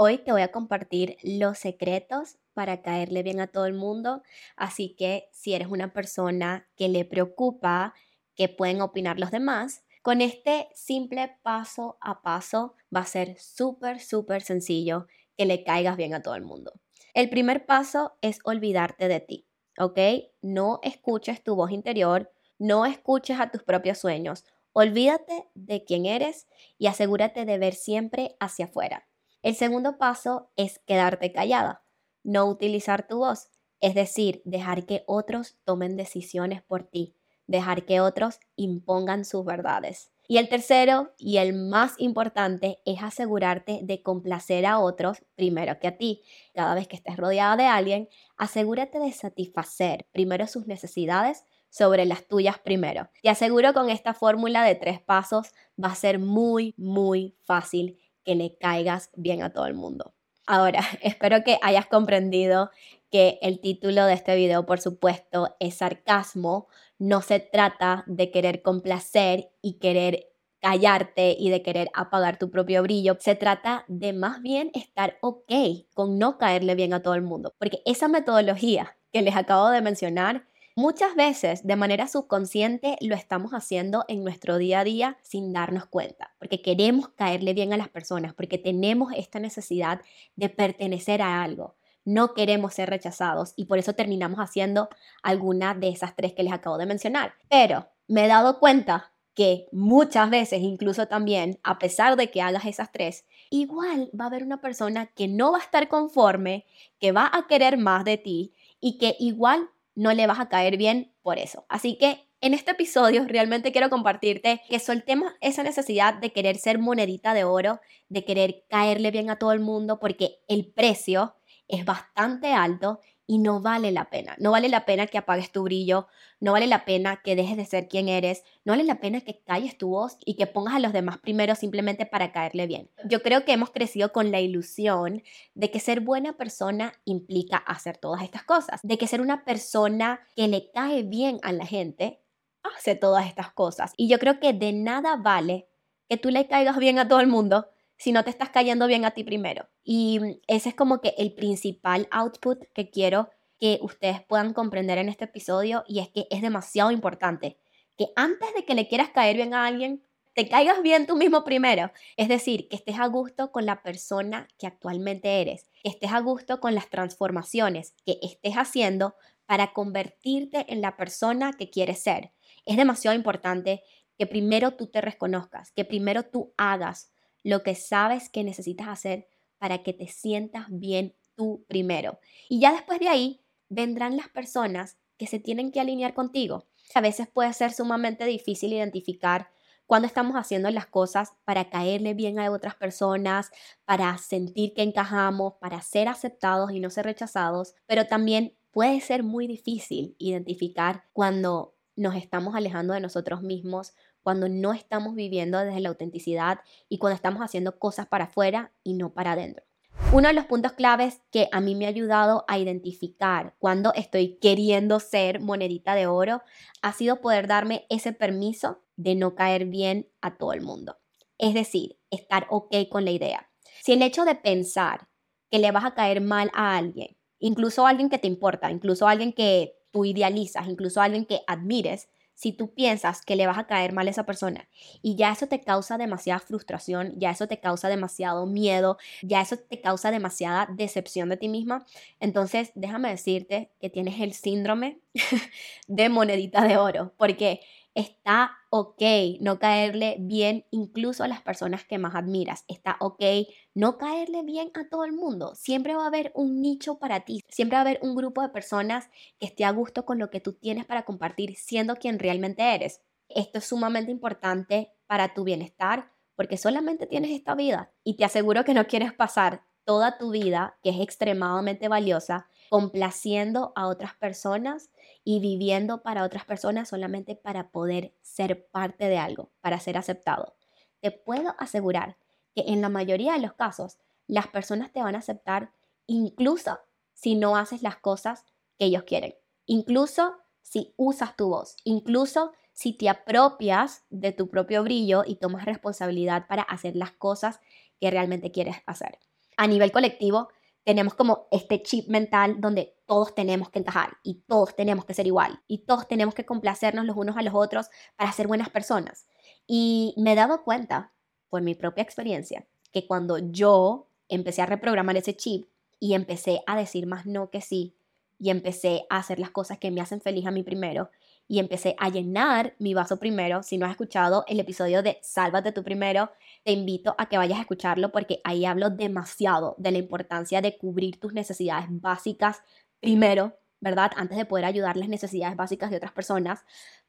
Hoy te voy a compartir los secretos para caerle bien a todo el mundo, así que si eres una persona que le preocupa que pueden opinar los demás, con este simple paso a paso va a ser súper, súper sencillo que le caigas bien a todo el mundo. El primer paso es olvidarte de ti, ¿ok? No escuches tu voz interior, no escuches a tus propios sueños, olvídate de quién eres y asegúrate de ver siempre hacia afuera. El segundo paso es quedarte callada, no utilizar tu voz, es decir, dejar que otros tomen decisiones por ti, dejar que otros impongan sus verdades. Y el tercero y el más importante es asegurarte de complacer a otros primero que a ti. Cada vez que estés rodeada de alguien, asegúrate de satisfacer primero sus necesidades sobre las tuyas primero. Te aseguro con esta fórmula de tres pasos va a ser muy, muy fácil que le caigas bien a todo el mundo. Ahora, espero que hayas comprendido que el título de este video, por supuesto, es sarcasmo. No se trata de querer complacer y querer callarte y de querer apagar tu propio brillo. Se trata de más bien estar ok con no caerle bien a todo el mundo. Porque esa metodología que les acabo de mencionar Muchas veces de manera subconsciente lo estamos haciendo en nuestro día a día sin darnos cuenta, porque queremos caerle bien a las personas, porque tenemos esta necesidad de pertenecer a algo. No queremos ser rechazados y por eso terminamos haciendo alguna de esas tres que les acabo de mencionar. Pero me he dado cuenta que muchas veces, incluso también, a pesar de que hagas esas tres, igual va a haber una persona que no va a estar conforme, que va a querer más de ti y que igual no le vas a caer bien por eso. Así que en este episodio realmente quiero compartirte que soltemos esa necesidad de querer ser monedita de oro, de querer caerle bien a todo el mundo, porque el precio es bastante alto y no vale la pena. No vale la pena que apagues tu brillo, no vale la pena que dejes de ser quien eres, no vale la pena que calles tu voz y que pongas a los demás primero simplemente para caerle bien. Yo creo que hemos crecido con la ilusión de que ser buena persona implica hacer todas estas cosas, de que ser una persona que le cae bien a la gente hace todas estas cosas. Y yo creo que de nada vale que tú le caigas bien a todo el mundo si no te estás cayendo bien a ti primero. Y mm, ese es como que el principal output que quiero que ustedes puedan comprender en este episodio y es que es demasiado importante que antes de que le quieras caer bien a alguien, te caigas bien tú mismo primero. Es decir, que estés a gusto con la persona que actualmente eres, que estés a gusto con las transformaciones que estés haciendo para convertirte en la persona que quieres ser. Es demasiado importante que primero tú te reconozcas, que primero tú hagas lo que sabes que necesitas hacer para que te sientas bien tú primero. Y ya después de ahí vendrán las personas que se tienen que alinear contigo. A veces puede ser sumamente difícil identificar cuando estamos haciendo las cosas para caerle bien a otras personas, para sentir que encajamos, para ser aceptados y no ser rechazados, pero también puede ser muy difícil identificar cuando nos estamos alejando de nosotros mismos, cuando no estamos viviendo desde la autenticidad y cuando estamos haciendo cosas para afuera y no para adentro. Uno de los puntos claves que a mí me ha ayudado a identificar cuando estoy queriendo ser monedita de oro ha sido poder darme ese permiso de no caer bien a todo el mundo. Es decir, estar ok con la idea. Si el hecho de pensar que le vas a caer mal a alguien, incluso a alguien que te importa, incluso a alguien que tú idealizas, incluso a alguien que admires, si tú piensas que le vas a caer mal a esa persona y ya eso te causa demasiada frustración, ya eso te causa demasiado miedo, ya eso te causa demasiada decepción de ti misma, entonces déjame decirte que tienes el síndrome de monedita de oro, porque Está ok no caerle bien incluso a las personas que más admiras. Está ok no caerle bien a todo el mundo. Siempre va a haber un nicho para ti. Siempre va a haber un grupo de personas que esté a gusto con lo que tú tienes para compartir siendo quien realmente eres. Esto es sumamente importante para tu bienestar porque solamente tienes esta vida y te aseguro que no quieres pasar toda tu vida, que es extremadamente valiosa, complaciendo a otras personas y viviendo para otras personas solamente para poder ser parte de algo, para ser aceptado. Te puedo asegurar que en la mayoría de los casos las personas te van a aceptar incluso si no haces las cosas que ellos quieren, incluso si usas tu voz, incluso si te apropias de tu propio brillo y tomas responsabilidad para hacer las cosas que realmente quieres hacer. a nivel colectivo tenemos como este chip mental donde todos tenemos que encajar y todos tenemos que ser igual y todos tenemos que complacernos los unos a los otros para ser buenas personas. Y me he dado cuenta, por mi propia experiencia, que cuando yo empecé a reprogramar ese chip y empecé a decir más no que sí y empecé a hacer las cosas que me hacen feliz a mí primero y empecé a llenar mi vaso primero. Si no has escuchado el episodio de Sálvate tú primero, te invito a que vayas a escucharlo porque ahí hablo demasiado de la importancia de cubrir tus necesidades básicas primero, ¿verdad? Antes de poder ayudar las necesidades básicas de otras personas.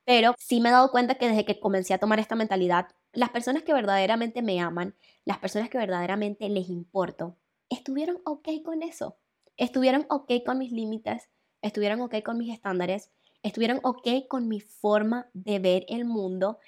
Pero sí me he dado cuenta que desde que comencé a tomar esta mentalidad, las personas que verdaderamente me aman, las personas que verdaderamente les importo, estuvieron ok con eso. Estuvieron ok con mis límites, estuvieron ok con mis estándares estuvieron ok con mi forma de ver el mundo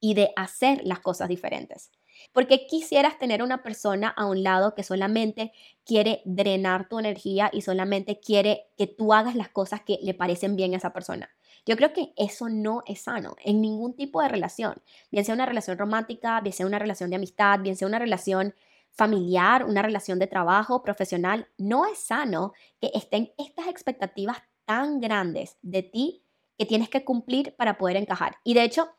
y de hacer las cosas diferentes. Porque quisieras tener una persona a un lado que solamente quiere drenar tu energía y solamente quiere que tú hagas las cosas que le parecen bien a esa persona. Yo creo que eso no es sano en ningún tipo de relación, bien sea una relación romántica, bien sea una relación de amistad, bien sea una relación familiar, una relación de trabajo, profesional. No es sano que estén estas expectativas tan grandes de ti que tienes que cumplir para poder encajar. Y de hecho,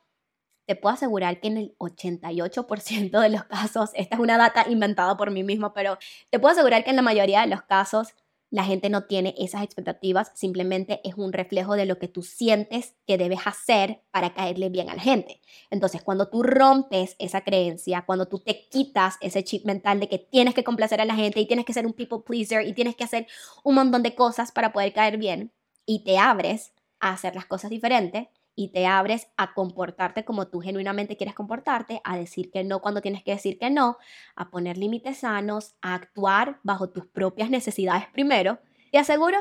te puedo asegurar que en el 88% de los casos, esta es una data inventada por mí mismo, pero te puedo asegurar que en la mayoría de los casos la gente no tiene esas expectativas, simplemente es un reflejo de lo que tú sientes que debes hacer para caerle bien a la gente. Entonces, cuando tú rompes esa creencia, cuando tú te quitas ese chip mental de que tienes que complacer a la gente y tienes que ser un people pleaser y tienes que hacer un montón de cosas para poder caer bien, y te abres a hacer las cosas diferentes y te abres a comportarte como tú genuinamente quieres comportarte, a decir que no cuando tienes que decir que no, a poner límites sanos, a actuar bajo tus propias necesidades primero, te aseguro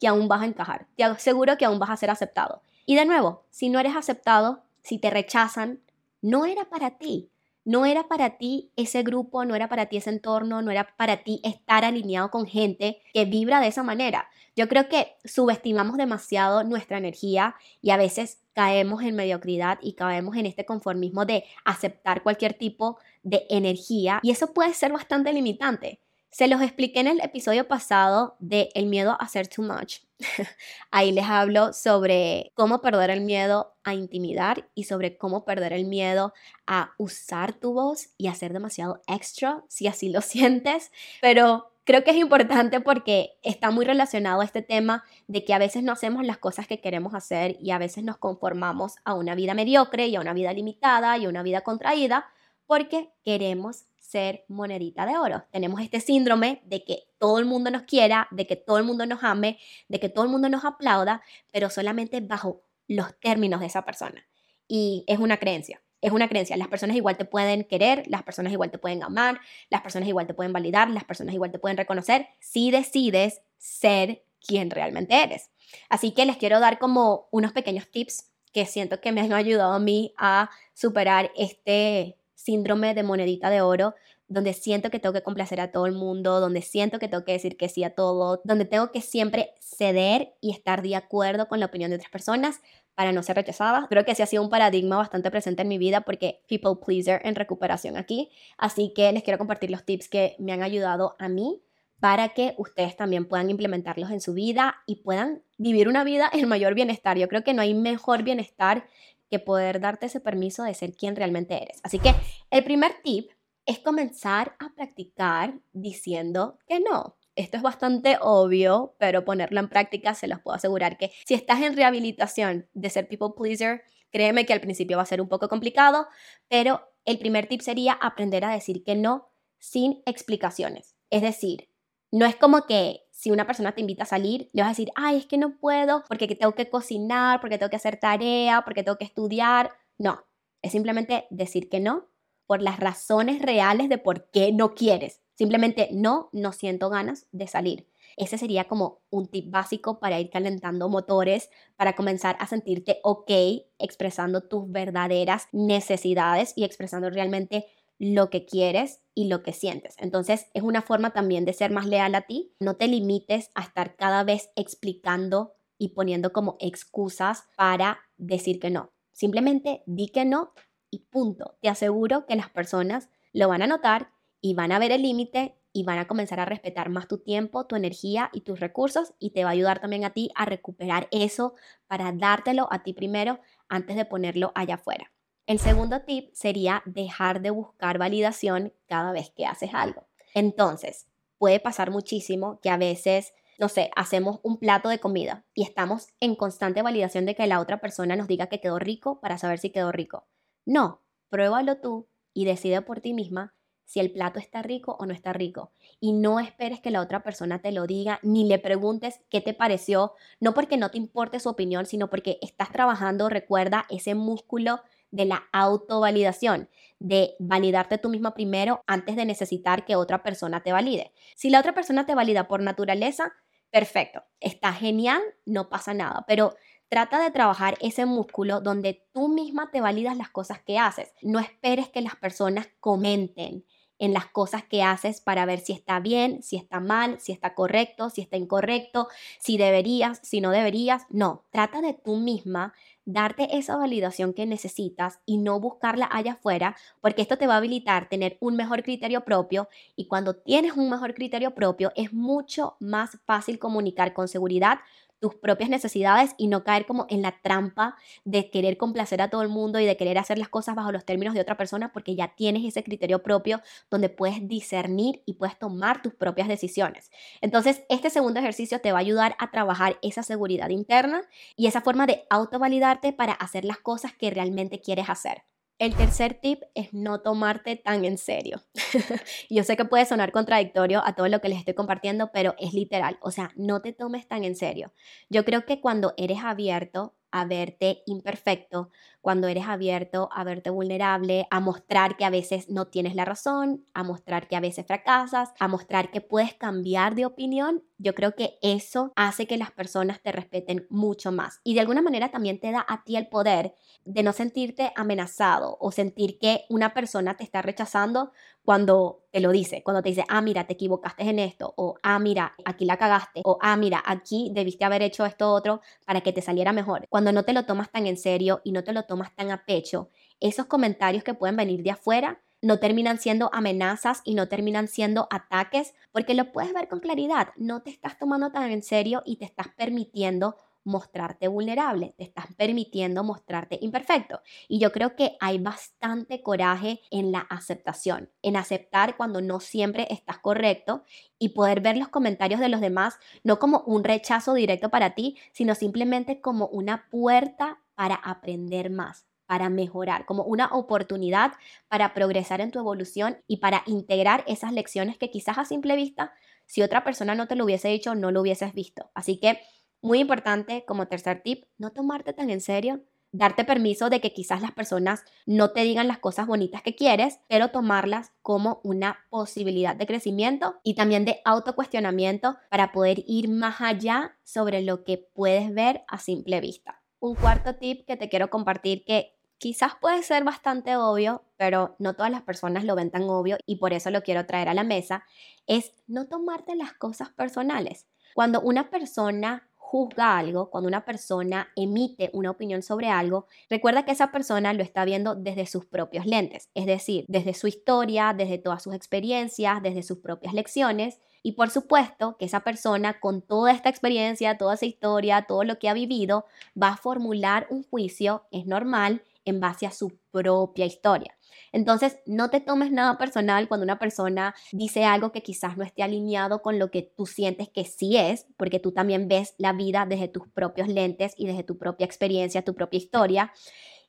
que aún vas a encajar, te aseguro que aún vas a ser aceptado. Y de nuevo, si no eres aceptado, si te rechazan, no era para ti, no era para ti ese grupo, no era para ti ese entorno, no era para ti estar alineado con gente que vibra de esa manera. Yo creo que subestimamos demasiado nuestra energía y a veces caemos en mediocridad y caemos en este conformismo de aceptar cualquier tipo de energía y eso puede ser bastante limitante. Se los expliqué en el episodio pasado de el miedo a hacer too much. Ahí les hablo sobre cómo perder el miedo a intimidar y sobre cómo perder el miedo a usar tu voz y hacer demasiado extra si así lo sientes. Pero creo que es importante porque está muy relacionado a este tema de que a veces no hacemos las cosas que queremos hacer y a veces nos conformamos a una vida mediocre y a una vida limitada y a una vida contraída porque queremos ser monedita de oro. Tenemos este síndrome de que todo el mundo nos quiera, de que todo el mundo nos ame, de que todo el mundo nos aplauda, pero solamente bajo los términos de esa persona. Y es una creencia, es una creencia. Las personas igual te pueden querer, las personas igual te pueden amar, las personas igual te pueden validar, las personas igual te pueden reconocer si decides ser quien realmente eres. Así que les quiero dar como unos pequeños tips que siento que me han ayudado a mí a superar este síndrome de monedita de oro, donde siento que tengo que complacer a todo el mundo, donde siento que tengo que decir que sí a todo, donde tengo que siempre ceder y estar de acuerdo con la opinión de otras personas para no ser rechazada. Creo que ese ha sido un paradigma bastante presente en mi vida porque people pleaser en recuperación aquí. Así que les quiero compartir los tips que me han ayudado a mí para que ustedes también puedan implementarlos en su vida y puedan vivir una vida en mayor bienestar. Yo creo que no hay mejor bienestar que poder darte ese permiso de ser quien realmente eres. Así que el primer tip es comenzar a practicar diciendo que no. Esto es bastante obvio, pero ponerlo en práctica se los puedo asegurar que si estás en rehabilitación de ser people pleaser, créeme que al principio va a ser un poco complicado, pero el primer tip sería aprender a decir que no sin explicaciones. Es decir, no es como que si una persona te invita a salir, le vas a decir, ay, es que no puedo porque tengo que cocinar, porque tengo que hacer tarea, porque tengo que estudiar. No, es simplemente decir que no por las razones reales de por qué no quieres. Simplemente no, no siento ganas de salir. Ese sería como un tip básico para ir calentando motores, para comenzar a sentirte ok expresando tus verdaderas necesidades y expresando realmente lo que quieres y lo que sientes. Entonces es una forma también de ser más leal a ti. No te limites a estar cada vez explicando y poniendo como excusas para decir que no. Simplemente di que no y punto. Te aseguro que las personas lo van a notar y van a ver el límite y van a comenzar a respetar más tu tiempo, tu energía y tus recursos y te va a ayudar también a ti a recuperar eso para dártelo a ti primero antes de ponerlo allá afuera. El segundo tip sería dejar de buscar validación cada vez que haces algo. Entonces, puede pasar muchísimo que a veces no sé, hacemos un plato de comida y estamos en constante validación de que la otra persona nos diga que quedó rico para saber si quedó rico. No, pruébalo tú y decide por ti misma si el plato está rico o no está rico. Y no esperes que la otra persona te lo diga, ni le preguntes qué te pareció, no porque no te importe su opinión, sino porque estás trabajando, recuerda, ese músculo de la autovalidación, de validarte tú misma primero antes de necesitar que otra persona te valide. Si la otra persona te valida por naturaleza, perfecto, está genial, no pasa nada, pero trata de trabajar ese músculo donde tú misma te validas las cosas que haces. No esperes que las personas comenten en las cosas que haces para ver si está bien, si está mal, si está correcto, si está incorrecto, si deberías, si no deberías. No, trata de tú misma darte esa validación que necesitas y no buscarla allá afuera, porque esto te va a habilitar tener un mejor criterio propio y cuando tienes un mejor criterio propio es mucho más fácil comunicar con seguridad tus propias necesidades y no caer como en la trampa de querer complacer a todo el mundo y de querer hacer las cosas bajo los términos de otra persona porque ya tienes ese criterio propio donde puedes discernir y puedes tomar tus propias decisiones. Entonces, este segundo ejercicio te va a ayudar a trabajar esa seguridad interna y esa forma de autovalidarte para hacer las cosas que realmente quieres hacer. El tercer tip es no tomarte tan en serio. Yo sé que puede sonar contradictorio a todo lo que les estoy compartiendo, pero es literal. O sea, no te tomes tan en serio. Yo creo que cuando eres abierto a verte imperfecto, cuando eres abierto a verte vulnerable, a mostrar que a veces no tienes la razón, a mostrar que a veces fracasas, a mostrar que puedes cambiar de opinión, yo creo que eso hace que las personas te respeten mucho más. Y de alguna manera también te da a ti el poder de no sentirte amenazado o sentir que una persona te está rechazando cuando te lo dice, cuando te dice, ah, mira, te equivocaste en esto, o ah, mira, aquí la cagaste, o ah, mira, aquí debiste haber hecho esto otro para que te saliera mejor. Cuando no te lo tomas tan en serio y no te lo tomas tan a pecho, esos comentarios que pueden venir de afuera no terminan siendo amenazas y no terminan siendo ataques, porque lo puedes ver con claridad, no te estás tomando tan en serio y te estás permitiendo mostrarte vulnerable, te estás permitiendo mostrarte imperfecto. Y yo creo que hay bastante coraje en la aceptación, en aceptar cuando no siempre estás correcto y poder ver los comentarios de los demás no como un rechazo directo para ti, sino simplemente como una puerta para aprender más para mejorar, como una oportunidad para progresar en tu evolución y para integrar esas lecciones que quizás a simple vista, si otra persona no te lo hubiese dicho, no lo hubieses visto. Así que muy importante como tercer tip, no tomarte tan en serio, darte permiso de que quizás las personas no te digan las cosas bonitas que quieres, pero tomarlas como una posibilidad de crecimiento y también de autocuestionamiento para poder ir más allá sobre lo que puedes ver a simple vista. Un cuarto tip que te quiero compartir que quizás puede ser bastante obvio, pero no todas las personas lo ven tan obvio y por eso lo quiero traer a la mesa, es no tomarte las cosas personales. Cuando una persona juzga algo, cuando una persona emite una opinión sobre algo, recuerda que esa persona lo está viendo desde sus propios lentes, es decir, desde su historia, desde todas sus experiencias, desde sus propias lecciones. Y por supuesto que esa persona con toda esta experiencia, toda esa historia, todo lo que ha vivido, va a formular un juicio, es normal, en base a su propia historia. Entonces, no te tomes nada personal cuando una persona dice algo que quizás no esté alineado con lo que tú sientes que sí es, porque tú también ves la vida desde tus propios lentes y desde tu propia experiencia, tu propia historia.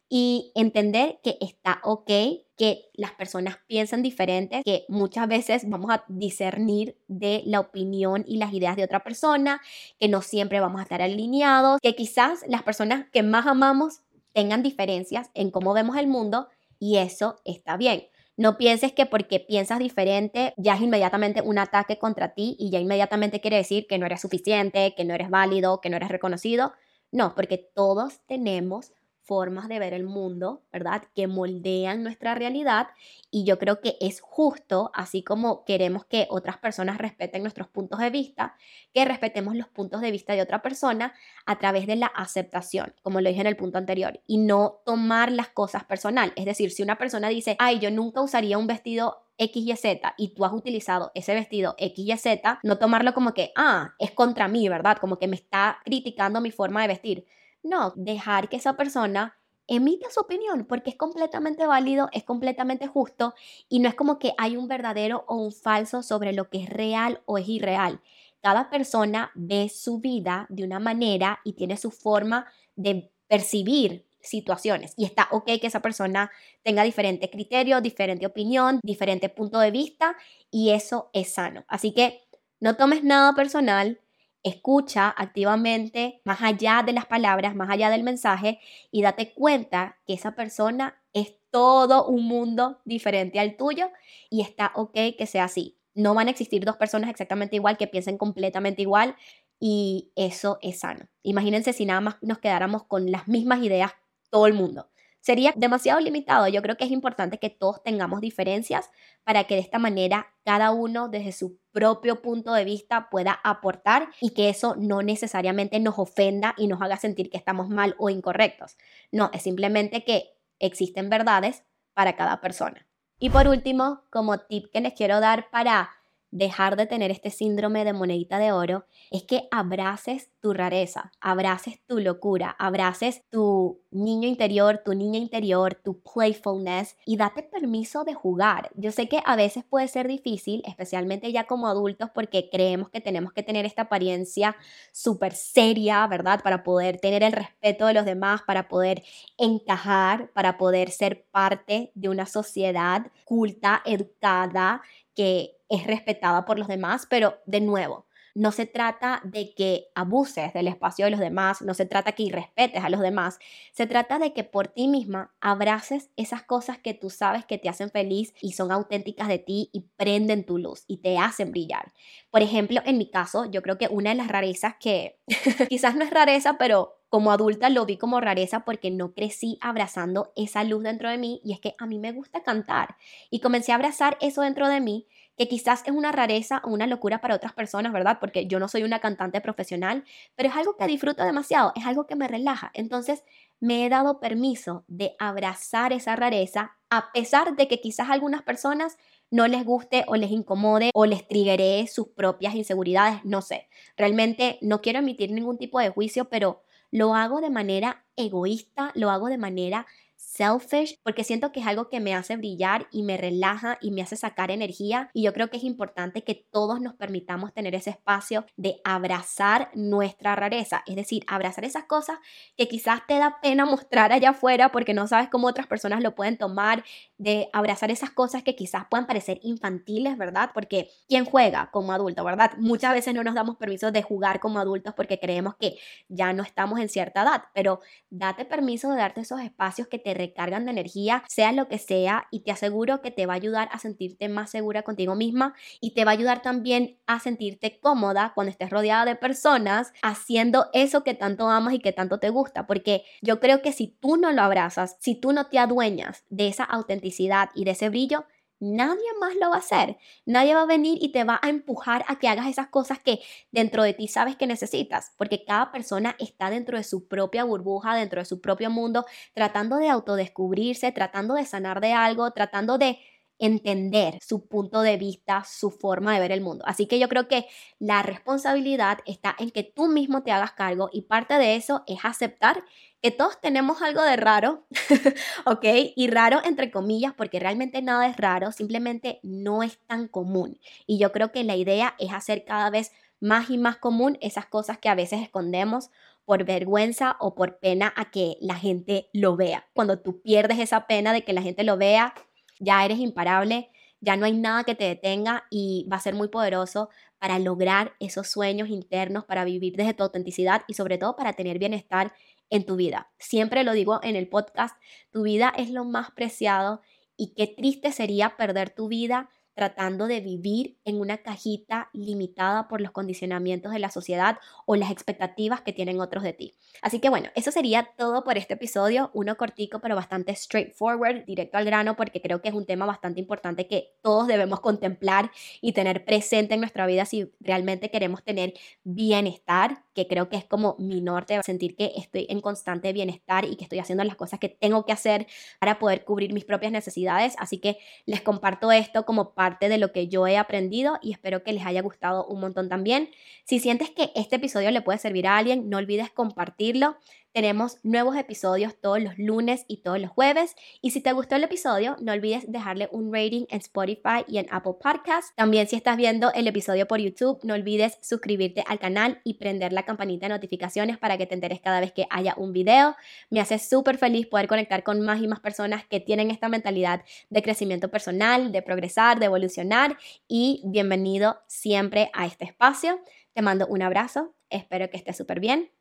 Y entender que está ok, que las personas piensan diferentes, que muchas veces vamos a discernir de la opinión y las ideas de otra persona, que no siempre vamos a estar alineados, que quizás las personas que más amamos tengan diferencias en cómo vemos el mundo y eso está bien. No pienses que porque piensas diferente ya es inmediatamente un ataque contra ti y ya inmediatamente quiere decir que no eres suficiente, que no eres válido, que no eres reconocido. No, porque todos tenemos formas de ver el mundo, ¿verdad? Que moldean nuestra realidad y yo creo que es justo, así como queremos que otras personas respeten nuestros puntos de vista, que respetemos los puntos de vista de otra persona a través de la aceptación, como lo dije en el punto anterior, y no tomar las cosas personal. Es decir, si una persona dice, ay, yo nunca usaría un vestido X y Z y tú has utilizado ese vestido X y Z, no tomarlo como que, ah, es contra mí, ¿verdad? Como que me está criticando mi forma de vestir. No, dejar que esa persona emita su opinión porque es completamente válido, es completamente justo y no es como que hay un verdadero o un falso sobre lo que es real o es irreal. Cada persona ve su vida de una manera y tiene su forma de percibir situaciones y está ok que esa persona tenga diferente criterio, diferente opinión, diferente punto de vista y eso es sano. Así que no tomes nada personal, escucha activamente más allá de las palabras, más allá del mensaje y date cuenta que esa persona es todo un mundo diferente al tuyo y está ok que sea así. No van a existir dos personas exactamente igual que piensen completamente igual y eso es sano. Imagínense si nada más nos quedáramos con las mismas ideas todo el mundo. Sería demasiado limitado. Yo creo que es importante que todos tengamos diferencias para que de esta manera cada uno desde su propio punto de vista pueda aportar y que eso no necesariamente nos ofenda y nos haga sentir que estamos mal o incorrectos. No, es simplemente que existen verdades para cada persona. Y por último, como tip que les quiero dar para dejar de tener este síndrome de monedita de oro es que abraces tu rareza, abraces tu locura, abraces tu niño interior, tu niña interior, tu playfulness y date permiso de jugar. Yo sé que a veces puede ser difícil, especialmente ya como adultos, porque creemos que tenemos que tener esta apariencia súper seria, ¿verdad? Para poder tener el respeto de los demás, para poder encajar, para poder ser parte de una sociedad culta, educada, que es respetada por los demás, pero de nuevo, no se trata de que abuses del espacio de los demás, no se trata que irrespetes a los demás, se trata de que por ti misma abraces esas cosas que tú sabes que te hacen feliz y son auténticas de ti y prenden tu luz y te hacen brillar. Por ejemplo, en mi caso, yo creo que una de las rarezas que quizás no es rareza, pero como adulta lo vi como rareza porque no crecí abrazando esa luz dentro de mí y es que a mí me gusta cantar y comencé a abrazar eso dentro de mí que quizás es una rareza o una locura para otras personas, ¿verdad? Porque yo no soy una cantante profesional, pero es algo que disfruto demasiado, es algo que me relaja. Entonces me he dado permiso de abrazar esa rareza a pesar de que quizás a algunas personas no les guste o les incomode o les triggeré sus propias inseguridades, no sé. Realmente no quiero emitir ningún tipo de juicio, pero lo hago de manera egoísta, lo hago de manera selfish porque siento que es algo que me hace brillar y me relaja y me hace sacar energía y yo creo que es importante que todos nos permitamos tener ese espacio de abrazar nuestra rareza, es decir, abrazar esas cosas que quizás te da pena mostrar allá afuera porque no sabes cómo otras personas lo pueden tomar, de abrazar esas cosas que quizás puedan parecer infantiles, ¿verdad? Porque ¿quién juega como adulto, verdad? Muchas veces no nos damos permiso de jugar como adultos porque creemos que ya no estamos en cierta edad, pero date permiso de darte esos espacios que te cargan de energía, sea lo que sea, y te aseguro que te va a ayudar a sentirte más segura contigo misma y te va a ayudar también a sentirte cómoda cuando estés rodeada de personas haciendo eso que tanto amas y que tanto te gusta, porque yo creo que si tú no lo abrazas, si tú no te adueñas de esa autenticidad y de ese brillo, nadie más lo va a hacer. Nadie va a venir y te va a empujar a que hagas esas cosas que dentro de ti sabes que necesitas, porque cada persona está dentro de su propia burbuja, dentro de su propio mundo, tratando de autodescubrirse, tratando de sanar de algo, tratando de entender su punto de vista, su forma de ver el mundo. Así que yo creo que la responsabilidad está en que tú mismo te hagas cargo y parte de eso es aceptar que todos tenemos algo de raro, ¿ok? Y raro entre comillas porque realmente nada es raro, simplemente no es tan común. Y yo creo que la idea es hacer cada vez más y más común esas cosas que a veces escondemos por vergüenza o por pena a que la gente lo vea. Cuando tú pierdes esa pena de que la gente lo vea, ya eres imparable, ya no hay nada que te detenga y va a ser muy poderoso para lograr esos sueños internos, para vivir desde tu autenticidad y sobre todo para tener bienestar en tu vida. Siempre lo digo en el podcast, tu vida es lo más preciado y qué triste sería perder tu vida tratando de vivir en una cajita limitada por los condicionamientos de la sociedad o las expectativas que tienen otros de ti. Así que bueno, eso sería todo por este episodio, uno cortico pero bastante straightforward, directo al grano, porque creo que es un tema bastante importante que todos debemos contemplar y tener presente en nuestra vida si realmente queremos tener bienestar, que creo que es como mi norte, sentir que estoy en constante bienestar y que estoy haciendo las cosas que tengo que hacer para poder cubrir mis propias necesidades. Así que les comparto esto como parte de lo que yo he aprendido y espero que les haya gustado un montón también. Si sientes que este episodio le puede servir a alguien, no olvides compartirlo. Tenemos nuevos episodios todos los lunes y todos los jueves. Y si te gustó el episodio, no olvides dejarle un rating en Spotify y en Apple Podcasts. También si estás viendo el episodio por YouTube, no olvides suscribirte al canal y prender la campanita de notificaciones para que te enteres cada vez que haya un video. Me hace súper feliz poder conectar con más y más personas que tienen esta mentalidad de crecimiento personal, de progresar, de evolucionar. Y bienvenido siempre a este espacio. Te mando un abrazo, espero que estés súper bien.